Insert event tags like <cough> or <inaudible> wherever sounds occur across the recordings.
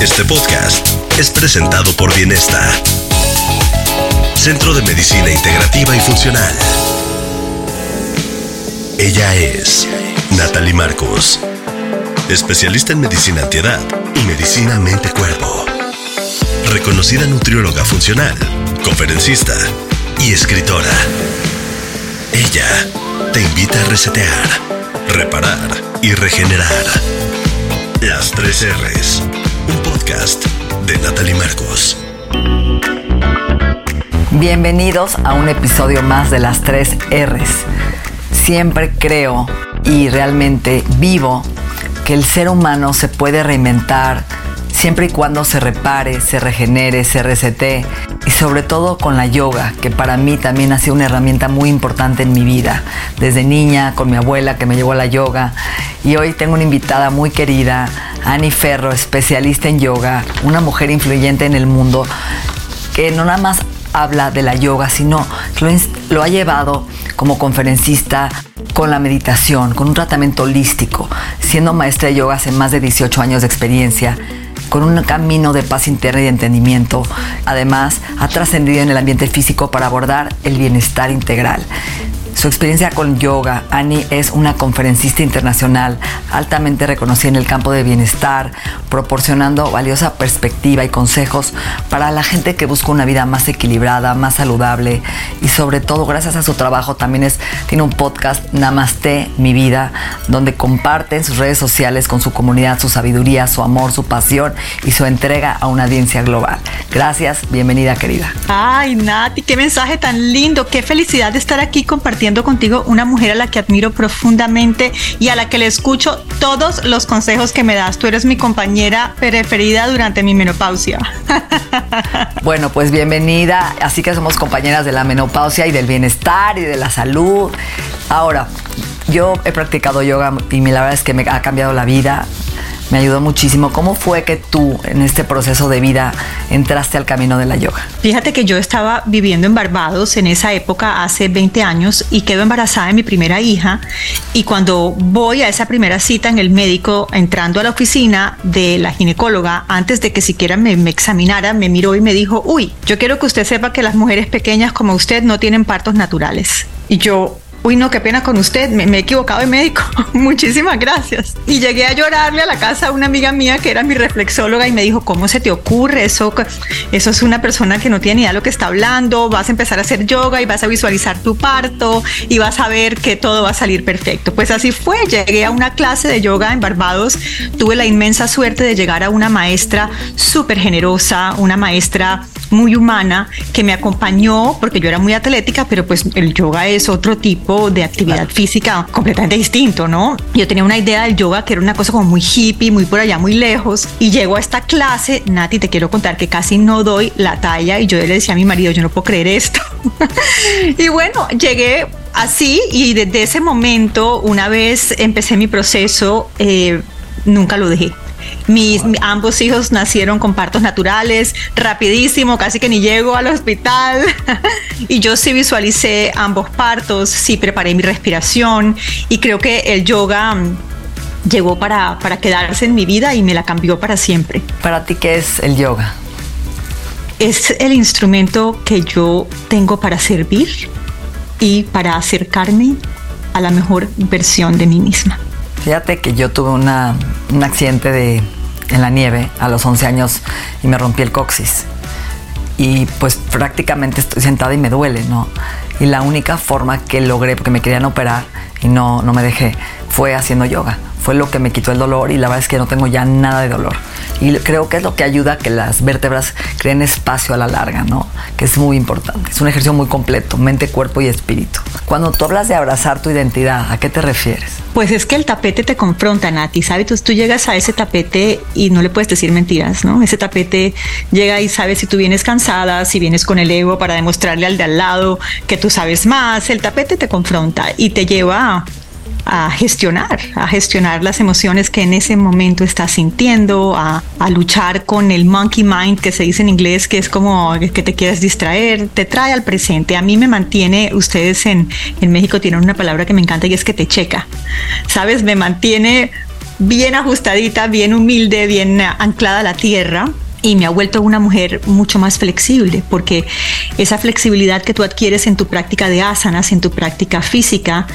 Este podcast es presentado por Bienesta, Centro de Medicina Integrativa y Funcional. Ella es Natalie Marcos, especialista en medicina antiedad y medicina mente-cuerpo. Reconocida nutrióloga funcional, conferencista y escritora. Ella te invita a resetear, reparar y regenerar. Las tres R's. De Natalie Marcos. Bienvenidos a un episodio más de las tres R's. Siempre creo y realmente vivo que el ser humano se puede reinventar siempre y cuando se repare, se regenere, se resete sobre todo con la yoga, que para mí también ha sido una herramienta muy importante en mi vida. Desde niña, con mi abuela que me llevó a la yoga y hoy tengo una invitada muy querida, Annie Ferro, especialista en yoga, una mujer influyente en el mundo que no nada más habla de la yoga, sino lo, ha llevado como conferencista con la meditación, con un tratamiento holístico, siendo maestra de yoga hace más de 18 años de experiencia con un camino de paz interna y de entendimiento. Además, ha trascendido en el ambiente físico para abordar el bienestar integral. Su experiencia con yoga, Annie es una conferencista internacional altamente reconocida en el campo de bienestar, proporcionando valiosa perspectiva y consejos para la gente que busca una vida más equilibrada, más saludable y sobre todo gracias a su trabajo también es, tiene un podcast Namaste Mi Vida, donde comparte en sus redes sociales con su comunidad su sabiduría, su amor, su pasión y su entrega a una audiencia global. Gracias, bienvenida querida. Ay, Nati, qué mensaje tan lindo, qué felicidad de estar aquí compartiendo contigo una mujer a la que admiro profundamente y a la que le escucho todos los consejos que me das. Tú eres mi compañera preferida durante mi menopausia. <laughs> Bueno, pues bienvenida. Así que somos compañeras de la menopausia y del bienestar y de la salud. Ahora, yo he practicado yoga y la verdad es que me ha cambiado la vida me ayudó muchísimo. ¿Cómo fue que tú en este proceso de vida entraste al camino de la yoga? Fíjate que yo estaba viviendo en Barbados en esa época, hace 20 años, y quedo embarazada de mi primera hija. Y cuando voy a esa primera cita en el médico, entrando a la oficina de la ginecóloga, antes de que siquiera me, me examinara, me miró y me dijo, uy, yo quiero que usted sepa que las mujeres pequeñas como usted no tienen partos naturales. Y yo, uy, no, qué pena con usted, me, he equivocado de médico, <laughs> muchísimas gracias. Y llegué a llorarle a la casa a una amiga mía que era mi reflexóloga y me dijo, ¿cómo se te ocurre? Eso, eso es una persona que no tiene ni idea de lo que está hablando, vas a empezar a hacer yoga y vas a visualizar tu parto y vas a ver que todo va a salir perfecto. Pues así fue, llegué a una clase de yoga en Barbados, tuve la inmensa suerte de llegar a una maestra súper generosa, una maestra muy humana que me acompañó porque yo era muy atlética, pero pues el yoga es otro tipo de actividad física completamente distinto, ¿no? Yo tenía una idea del yoga que era una cosa como muy hippie, muy por allá, muy lejos, y llego a esta clase, Nati, te quiero contar que casi no doy la talla y yo le decía a mi marido, yo no puedo creer esto. <laughs> y bueno, llegué así y desde ese momento, una vez empecé mi proceso, eh, nunca lo dejé. Mis, ambos hijos nacieron con partos naturales, rapidísimo, casi que ni llego al hospital. <laughs> y yo sí visualicé ambos partos, sí preparé mi respiración y creo que el yoga mm, llegó para, para quedarse en mi vida y me la cambió para siempre. ¿Para ti qué es el yoga? Es el instrumento que yo tengo para servir y para acercarme a la mejor versión de mí misma. Fíjate que yo tuve una, un accidente de, en la nieve a los 11 años y me rompí el coxis. Y pues prácticamente estoy sentada y me duele, ¿no? Y la única forma que logré, porque me querían operar y no, no me dejé, fue haciendo yoga. Fue lo que me quitó el dolor y la verdad es que no tengo ya nada de dolor. Y creo que es lo que ayuda a que las vértebras creen espacio a la larga, ¿no? Que es muy importante. Es un ejercicio muy completo, mente, cuerpo y espíritu. Cuando tú hablas de abrazar tu identidad, ¿a qué te refieres? Pues es que el tapete te confronta, Nati, ¿sabes? Tú, llegas a ese tapete y no le puedes decir mentiras, ¿no? Ese tapete llega y sabes si tú vienes cansada, si vienes con el ego para demostrarle al de al lado que tú sabes más. El tapete te confronta y te lleva a gestionar, a gestionar las emociones que en ese momento estás sintiendo, a, luchar con el monkey mind que se dice en inglés, que es como que te quieres distraer, te trae al presente. A mí me mantiene, ustedes en, en México tienen una palabra que me encanta y es que te checa, ¿sabes? Me mantiene bien ajustadita, bien humilde, bien anclada a la tierra y me ha vuelto una mujer mucho más flexible, porque esa flexibilidad que tú adquieres en tu práctica de asanas, en tu práctica física,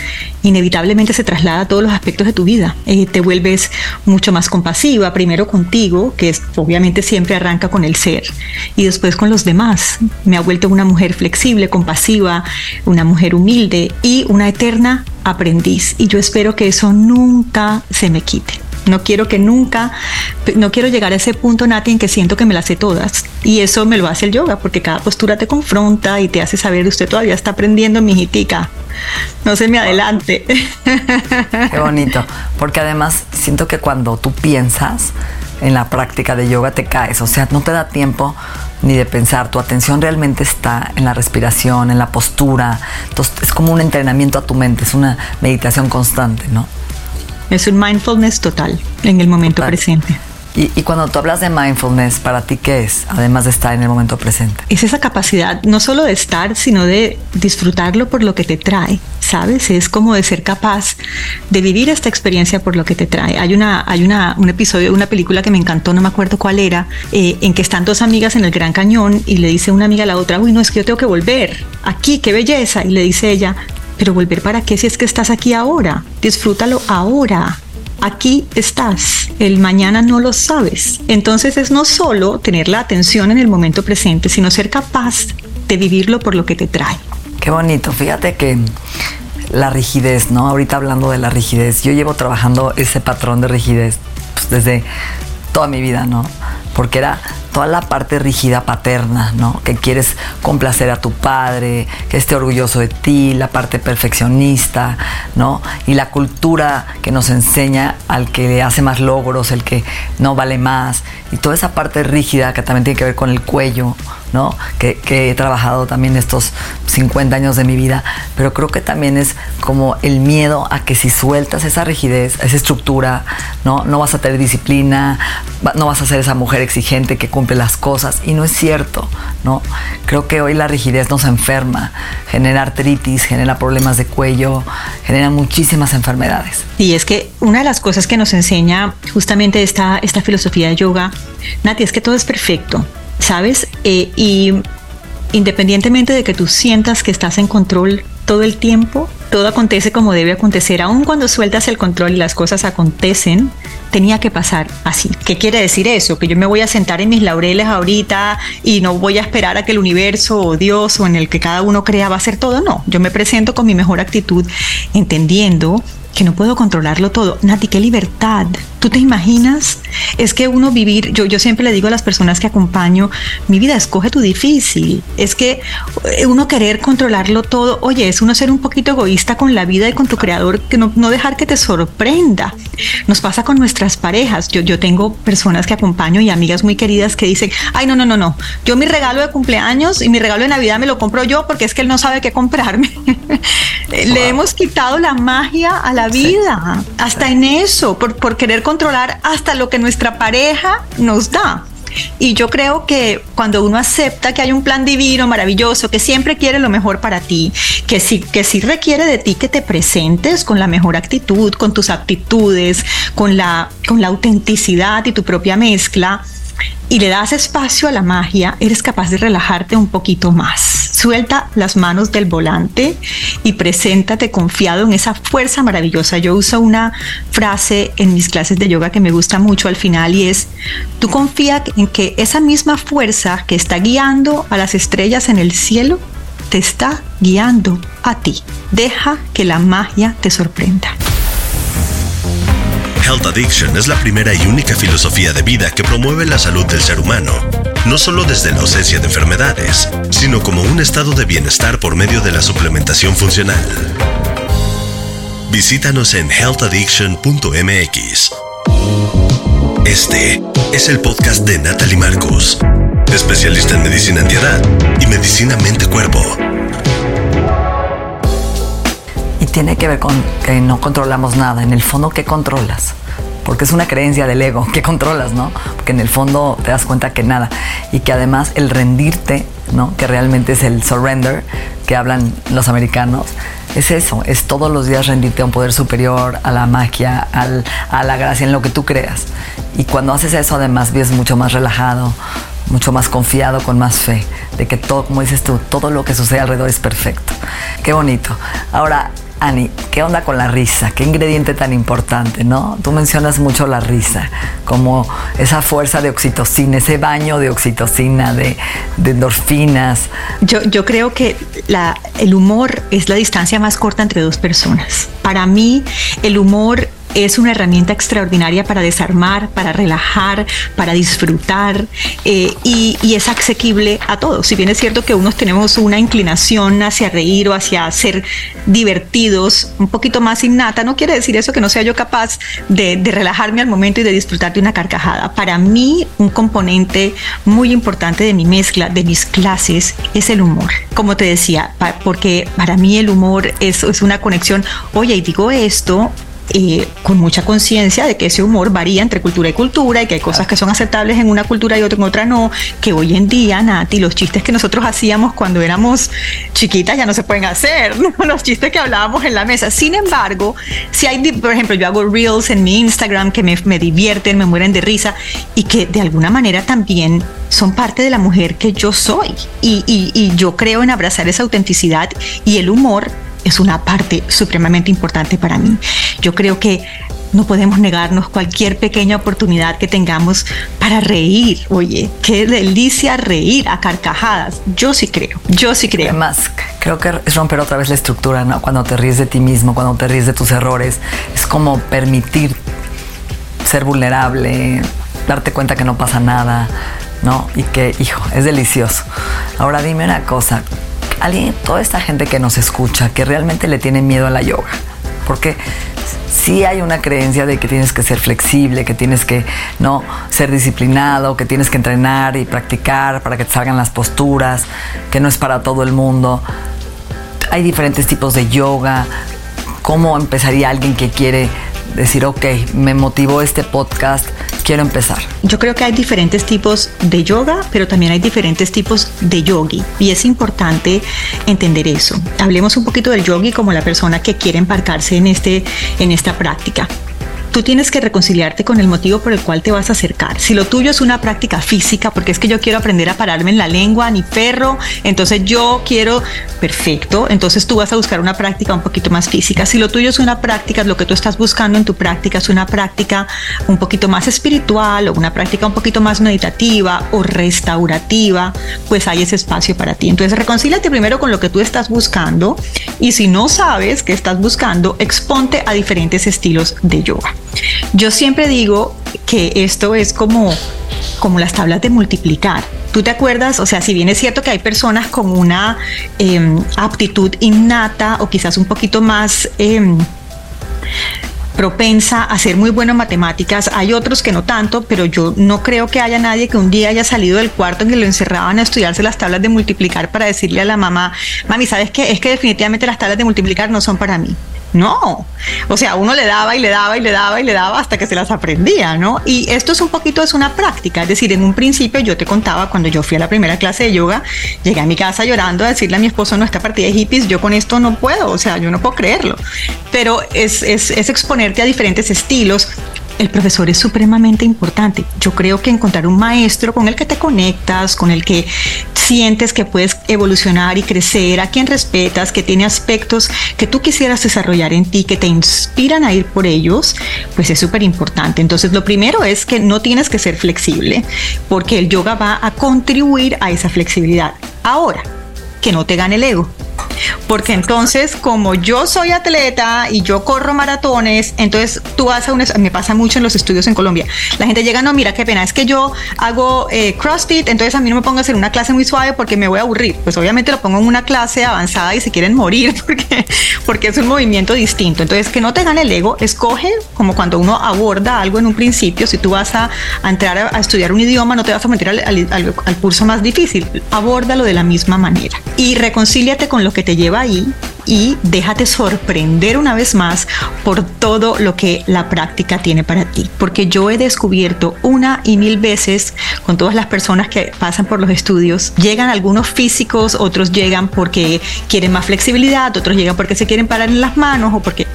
inevitablemente se traslada a todos los aspectos de tu vida. Eh, te vuelves mucho más compasiva, primero contigo, que es, obviamente siempre arranca con el ser, y después con los demás. Me ha vuelto una mujer flexible, compasiva, una mujer humilde y una eterna aprendiz. Y yo espero que eso nunca se me quite. No quiero que nunca, no quiero llegar a ese punto, Nati, en que siento que me las sé todas. Y eso me lo hace el yoga, porque cada postura te confronta y te hace saber, usted todavía está aprendiendo, mijitica. No se me adelante. Qué <laughs> bonito. Porque además siento que cuando tú piensas en la práctica de yoga te caes. O sea, no te da tiempo ni de pensar. Tu atención realmente está en la respiración, en la postura. Entonces es como un entrenamiento a tu mente, es una meditación constante, ¿no? Es un mindfulness total en el momento presente. Y, cuando tú hablas de mindfulness, ¿para ti qué es? Además de estar en el momento presente. Es esa capacidad no solo de estar, sino de disfrutarlo por lo que te trae, ¿sabes? Es como de ser capaz de vivir esta experiencia por lo que te trae. Hay, una, hay una, un episodio de una película que me encantó, no me acuerdo cuál era, eh, en que están dos amigas en el Gran Cañón y le dice una amiga a la otra, uy, no, es que yo tengo que volver. Aquí, qué belleza. Y le dice ella, pero volver para qué si es que estás aquí ahora. Disfrútalo ahora. Aquí estás, el mañana no lo sabes. Entonces es no solo tener la atención en el momento presente, sino ser capaz de vivirlo por lo que te trae. Qué bonito, fíjate que la rigidez, ¿no? Ahorita hablando de la rigidez, yo llevo trabajando ese patrón de rigidez pues, desde toda mi vida, ¿no? Porque era toda la parte rígida paterna, ¿no? Que quieres complacer a tu padre, que esté orgulloso de ti, la parte perfeccionista, ¿no? Y la cultura que nos enseña al que hace más logros, el que no vale más, y toda esa parte rígida que también tiene que ver con el cuello, ¿no? Que, he trabajado también estos 50 años de mi vida, pero creo que también es como el miedo a que si sueltas esa rigidez, esa estructura, ¿no? No vas a tener disciplina, no vas a ser esa mujer exigente que cumple las cosas, y no es cierto, ¿no? Creo que hoy la rigidez nos enferma, genera artritis, genera problemas de cuello, genera muchísimas enfermedades. Y es que una de las cosas que nos enseña justamente esta, esta filosofía de yoga, Nati, es que todo es perfecto ¿sabes? Eh, y independientemente de que tú sientas que estás en control todo el tiempo, todo acontece como debe acontecer, aun cuando sueltas el control y las cosas acontecen, tenía que pasar así. ¿Qué quiere decir eso? Que yo me voy a sentar en mis laureles ahorita y no voy a esperar a que el universo o Dios o en el que cada uno crea va a hacer todo. No, yo me presento con mi mejor actitud, entendiendo que no puedo controlarlo todo. Nati, qué libertad. ¿Tú te imaginas? Es que uno vivir, yo, yo siempre le digo a las personas que acompaño, mi vida, escoge tu difícil. Es que eh, uno querer controlarlo todo, oye, es uno ser un poquito egoísta con la vida y con tu creador, que no, no dejar que te sorprenda. Nos pasa con nuestras parejas. Yo, yo tengo personas que acompaño y amigas muy queridas que dicen, ay, no, no, no, no, yo mi regalo de cumpleaños y mi regalo de Navidad me lo compro yo porque es que él no sabe qué comprarme. <laughs> Le hemos quitado la magia a la vida, hasta en eso, por, por querer controlar hasta lo que nuestra pareja nos da. Y yo creo que cuando uno acepta que hay un plan divino, maravilloso, que siempre quiere lo mejor para ti, que sí, que sí requiere de ti que te presentes con la mejor actitud, con tus aptitudes, con la, con la autenticidad y tu propia mezcla, y le das espacio a la magia, eres capaz de relajarte un poquito más. Suelta las manos del volante y preséntate confiado en esa fuerza maravillosa. Yo uso una frase en mis clases de yoga que me gusta mucho al final y es, tú confía en que esa misma fuerza que está guiando a las estrellas en el cielo te está guiando a ti. Deja que la magia te sorprenda. Health Addiction es la primera y única filosofía de vida que promueve la salud del ser humano, no solo desde la ausencia de enfermedades, sino como un estado de bienestar por medio de la suplementación funcional. Visítanos en healthaddiction.mx. Este es el podcast de Natalie Marcos, especialista en medicina antiedad y medicina mente-cuerpo tiene que ver con que no controlamos nada. En el fondo, ¿qué controlas? Porque es una creencia del ego, <laughs> ¿qué controlas, no? Porque en el fondo te das cuenta que nada. Y que además el rendirte, ¿no? Que realmente es el surrender que hablan los americanos, es eso, es todos los días rendirte a un poder superior, a la magia, a la gracia, en lo que tú creas. Y cuando haces eso, además, vives mucho más relajado, mucho más confiado, con más fe, de que todo, como dices tú, todo lo que sucede alrededor es perfecto. Qué bonito. Ahora, Ani, ¿qué onda con la risa? ¿Qué ingrediente tan importante, no? Tú mencionas mucho la risa, como esa fuerza de oxitocina, ese baño de oxitocina, de, endorfinas. Yo, creo que el humor es la distancia más corta entre dos personas. Para mí, el humor es una herramienta extraordinaria para desarmar, para relajar, para disfrutar eh, y, es asequible a todos. Si bien es cierto que unos tenemos una inclinación hacia reír o hacia ser divertidos un poquito más innata, no quiere decir eso que no sea yo capaz de, relajarme al momento y de disfrutar de una carcajada. Para mí, un componente muy importante de mi mezcla, de mis clases, es el humor. Como te decía, porque para mí el humor es, es una conexión, oye, y digo esto, eh, con mucha conciencia de que ese humor varía entre cultura y cultura y que hay cosas que son aceptables en una cultura y otra en otra no, que hoy en día, Nati, los chistes que nosotros hacíamos cuando éramos chiquitas ya no se pueden hacer, <laughs> los chistes que hablábamos en la mesa. Sin embargo, si hay, por ejemplo, yo hago reels en mi Instagram que me, me divierten, me mueren de risa y que de alguna manera también son parte de la mujer que yo soy. Y, y, y yo creo en abrazar esa autenticidad y el humor es una parte supremamente importante para mí. Yo creo que no podemos negarnos cualquier pequeña oportunidad que tengamos para reír. Oye, qué delicia reír a carcajadas. Yo sí creo, yo sí creo. Además, creo que es romper otra vez la estructura, ¿no? Cuando te ríes de ti mismo, cuando te ríes de tus errores, es como permitir ser vulnerable, darte cuenta que no pasa nada, ¿no? Y que, hijo, es delicioso. Ahora dime una cosa, toda esta gente que nos escucha, que realmente le tiene miedo a la yoga. Porque sí hay una creencia de que tienes que ser flexible, que tienes que no ser disciplinado, que tienes que entrenar y practicar para que te salgan las posturas, que no es para todo el mundo. Hay diferentes tipos de yoga. ¿Cómo empezaría alguien que quiere decir, ok, me motivó este podcast, quiero empezar? Yo creo que hay diferentes tipos de yoga, pero también hay diferentes tipos de yogi. Y es importante entender eso. Hablemos un poquito del yogi como la persona que quiere embarcarse en, este, en esta práctica tú tienes que reconciliarte con el motivo por el cual te vas a acercar. Si lo tuyo es una práctica física, porque es que yo quiero aprender a pararme en la lengua, ni perro, entonces yo quiero, perfecto, entonces tú vas a buscar una práctica un poquito más física. Si lo tuyo es una práctica, lo que tú estás buscando en tu práctica es una práctica un poquito más espiritual o una práctica un poquito más meditativa o restaurativa, pues hay ese espacio para ti. Entonces reconcíliate primero con lo que tú estás buscando y si no sabes qué estás buscando, exponte a diferentes estilos de yoga. Yo siempre digo que esto es como, como las tablas de multiplicar. ¿Tú te acuerdas? O sea, si bien es cierto que hay personas con una em, aptitud innata o quizás un poquito más... Em, propensa a ser muy bueno en matemáticas, hay otros que no tanto, pero yo no creo que haya nadie que un día haya salido del cuarto en que lo encerraban a estudiarse las tablas de multiplicar para decirle a la mamá, mami, ¿sabes qué? Es que definitivamente las tablas de multiplicar no son para mí. No, o sea, uno le daba y le daba y le daba y le daba hasta que se las aprendía, ¿no? Y esto es un poquito, es una práctica, es decir, en un principio yo te contaba cuando yo fui a la primera clase de yoga, llegué a mi casa llorando a decirle a mi esposo, no, esta partida de hippies, yo con esto no puedo, o sea, yo no puedo creerlo, pero es, es, es exponerte a diferentes estilos, el profesor es supremamente importante. Yo creo que encontrar un maestro con el que te conectas, con el que sientes que puedes evolucionar y crecer, a quien respetas, que tiene aspectos que tú quisieras desarrollar en ti, que te inspiran a ir por ellos, pues es súper importante. Entonces, lo primero es que no tienes que ser flexible, porque el yoga va a contribuir a esa flexibilidad. Ahora, que no te gane el ego. Porque entonces, como yo soy atleta y yo corro maratones, entonces tú vas a un... Me pasa mucho en los estudios en Colombia. La gente llega, no, mira qué pena, es que yo hago eh, CrossFit, entonces a mí no me pongo a hacer una clase muy suave porque me voy a aburrir. Pues obviamente lo pongo en una clase avanzada y se quieren morir <laughs> porque, porque es un movimiento distinto. Entonces, que no te gane el ego, escoge como cuando uno aborda algo en un principio, si tú vas a, entrar a, estudiar un idioma, no te vas a meter al, al curso más difícil, abórdalo de la misma manera y reconcíliate con lo que te lleva ahí y déjate sorprender una vez más por todo lo que la práctica tiene para ti. Porque yo he descubierto una y mil veces con todas las personas que pasan por los estudios, llegan algunos físicos, otros llegan porque quieren más flexibilidad, otros llegan porque se quieren parar en las manos o porque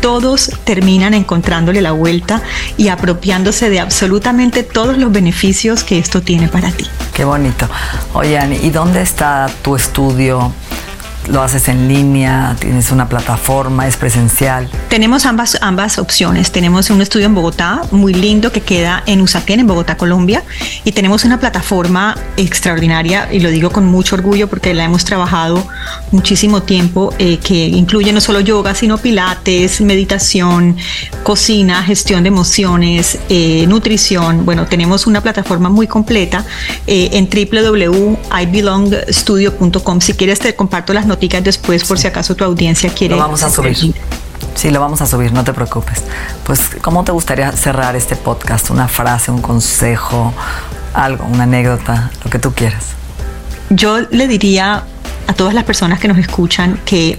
todos terminan encontrándole la vuelta y apropiándose de absolutamente todos los beneficios que esto tiene para ti. Qué bonito. Oye, ¿y dónde está tu estudio? Lo haces en línea, tienes una plataforma, es presencial. Tenemos ambas, ambas opciones. Tenemos un estudio en Bogotá muy lindo que queda en Usaquén, en Bogotá, Colombia, y tenemos una plataforma extraordinaria, y lo digo con mucho orgullo porque la hemos trabajado muchísimo tiempo, eh, que incluye no solo yoga, sino pilates, meditación, cocina, gestión de emociones, eh, nutrición. Bueno, tenemos una plataforma muy completa eh, en www.ibelongstudio.com. Si quieres te comparto las noticias después por si acaso tu audiencia quiere. Lo vamos a subir. Sí, lo vamos a subir, no te preocupes. Pues, ¿cómo te gustaría cerrar este podcast? ¿Una frase, un consejo, algo, una anécdota, lo que tú quieras? Yo le diría a todas las personas que nos escuchan que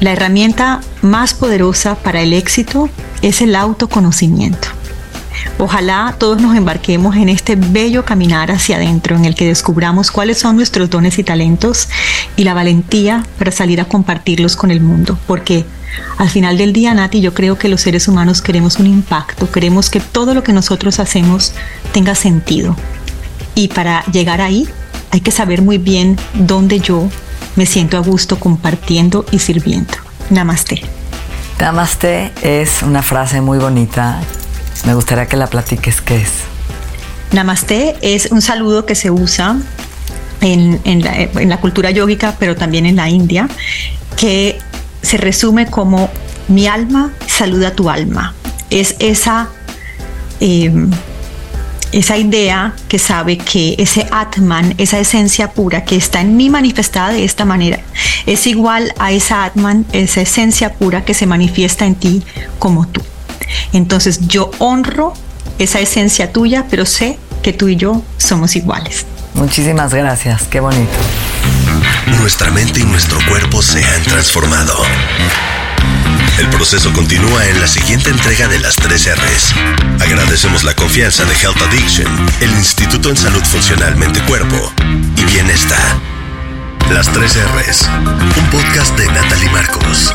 la herramienta más poderosa para el éxito es el autoconocimiento. Ojalá todos nos embarquemos en este bello caminar hacia adentro en el que descubramos cuáles son nuestros dones y talentos y la valentía para salir a compartirlos con el mundo, porque al final del día, Nati, yo creo que los seres humanos queremos un impacto, queremos que todo lo que nosotros hacemos tenga sentido. Y para llegar ahí hay que saber muy bien dónde yo me siento a gusto compartiendo y sirviendo. Namaste. Namaste es una frase muy bonita me gustaría que la platiques qué es. Namaste es un saludo que se usa en, la, cultura yógica, pero también en la India, que se resume como mi alma saluda tu alma. Es esa, em, esa idea que sabe que ese Atman, esa esencia pura que está en mí manifestada de esta manera, es igual a esa Atman, esa esencia pura que se manifiesta en ti como tú. Entonces yo honro esa esencia tuya, pero sé que tú y yo somos iguales. Muchísimas gracias, qué bonito. Nuestra mente y nuestro cuerpo se han transformado. El proceso continúa en la siguiente entrega de las 3 R's. Agradecemos la confianza de Health Addiction, el Instituto en Salud Funcional Mente Cuerpo y Bienestar. Las 3 R's, un podcast de Natalie Marcos.